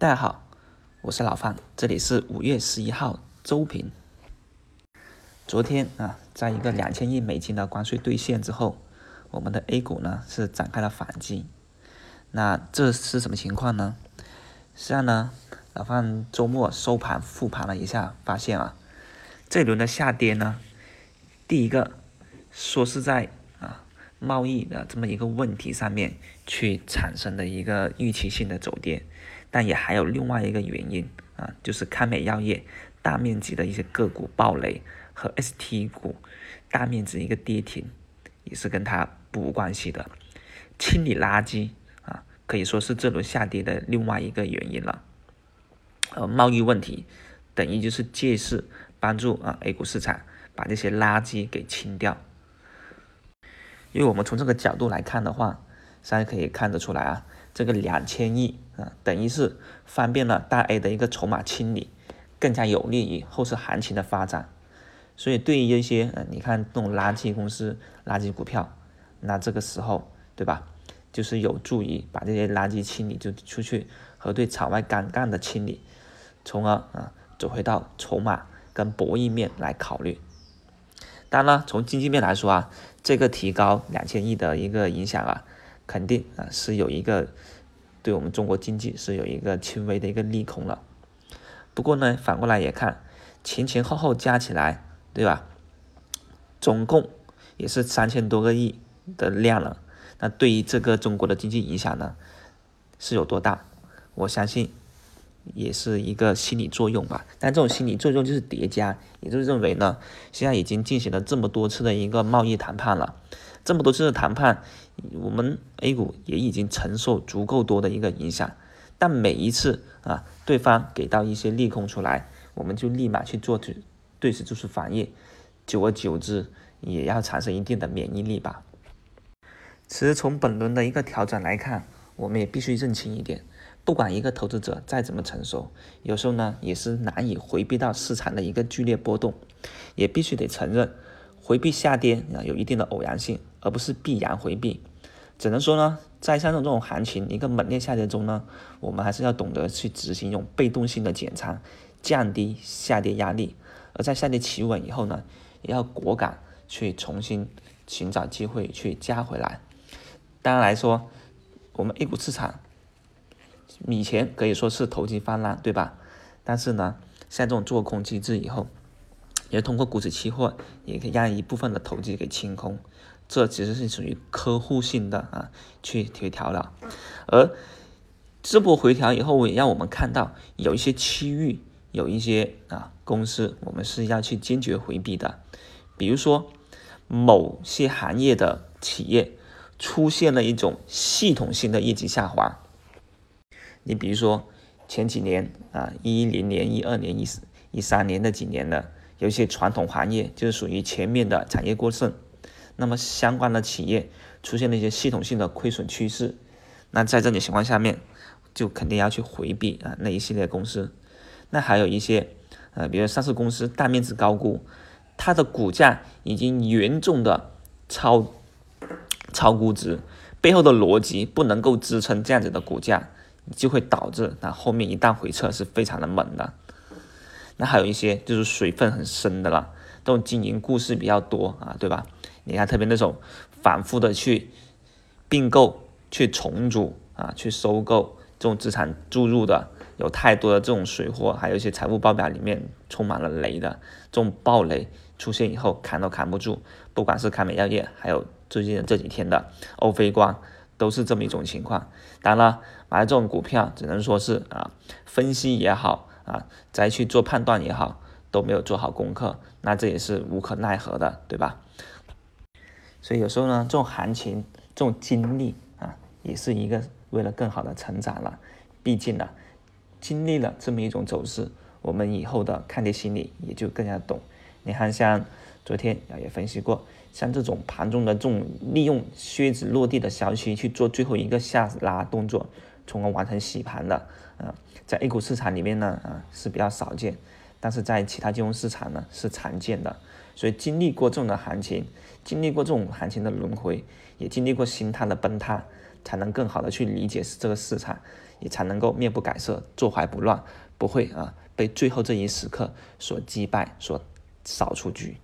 大家好，我是老范，这里是五月十一号周评。昨天啊，在一个两千亿美金的关税兑现之后，我们的 A 股呢是展开了反击。那这是什么情况呢？实际上呢，老范周末收盘复盘了一下，发现啊，这轮的下跌呢，第一个说是在啊贸易的这么一个问题上面去产生的一个预期性的走跌。但也还有另外一个原因啊，就是康美药业大面积的一些个股暴雷和 ST 股大面积一个跌停，也是跟它不无关系的。清理垃圾啊，可以说是这轮下跌的另外一个原因了。呃，贸易问题等于就是借势帮助啊 A 股市场把这些垃圾给清掉。因为我们从这个角度来看的话，大家可以看得出来啊。这个两千亿啊，等于是方便了大 A 的一个筹码清理，更加有利于后市行情的发展。所以对于一些呃，你看这种垃圾公司、垃圾股票，那这个时候对吧，就是有助于把这些垃圾清理就出去，和对场外杠杆的清理，从而啊走回到筹码跟博弈面来考虑。当然了，从经济面来说啊，这个提高两千亿的一个影响啊。肯定啊是有一个对我们中国经济是有一个轻微的一个利空了。不过呢，反过来也看前前后后加起来，对吧？总共也是三千多个亿的量了。那对于这个中国的经济影响呢，是有多大？我相信也是一个心理作用吧。但这种心理作用就是叠加，也就是认为呢，现在已经进行了这么多次的一个贸易谈判了。这么多次的谈判，我们 A 股也已经承受足够多的一个影响，但每一次啊，对方给到一些利空出来，我们就立马去做对对此做出反应，久而久之也要产生一定的免疫力吧。其实从本轮的一个调整来看，我们也必须认清一点，不管一个投资者再怎么成熟，有时候呢也是难以回避到市场的一个剧烈波动，也必须得承认。回避下跌啊，有一定的偶然性，而不是必然回避。只能说呢，在像这种行情一个猛烈下跌中呢，我们还是要懂得去执行一种被动性的减仓，降低下跌压力。而在下跌企稳以后呢，也要果敢去重新寻找机会去加回来。当然来说，我们 A 股市场以前可以说是投机泛滥，对吧？但是呢，像这种做空机制以后。也通过股指期货，也可以让一部分的投机给清空，这其实是属于客户性的啊，去回调了。而这波回调以后，也让我们看到有一些区域，有一些啊公司，我们是要去坚决回避的。比如说，某些行业的企业出现了一种系统性的业绩下滑。你比如说前几年啊，一零年、一二年、一四、一三年的几年的。有一些传统行业就是属于前面的产业过剩，那么相关的企业出现了一些系统性的亏损趋势，那在这种情况下面，就肯定要去回避啊那一系列公司。那还有一些呃，比如上市公司大面积高估，它的股价已经严重的超超估值，背后的逻辑不能够支撑这样子的股价，就会导致那后面一旦回撤是非常的猛的。那还有一些就是水分很深的了，这种经营故事比较多啊，对吧？你看特别那种反复的去并购、去重组啊、去收购这种资产注入的，有太多的这种水货，还有一些财务报表里面充满了雷的这种暴雷出现以后扛都扛不住，不管是康美药业，还有最近这几天的欧菲光，都是这么一种情况。当然了，买这种股票只能说是啊，分析也好。啊，再去做判断也好，都没有做好功课，那这也是无可奈何的，对吧？所以有时候呢，这种行情、这种经历啊，也是一个为了更好的成长了。毕竟呢，经历了这么一种走势，我们以后的看跌心理也就更加懂。你看，像昨天啊也分析过，像这种盘中的这种利用靴子落地的消息去做最后一个下拉动作。从而完成洗盘的，啊，在 A 股市场里面呢，啊是比较少见，但是在其他金融市场呢是常见的。所以经历过这种的行情，经历过这种行情的轮回，也经历过心态的崩塌，才能更好的去理解这个市场，也才能够面不改色、坐怀不乱，不会啊被最后这一时刻所击败、所扫出局。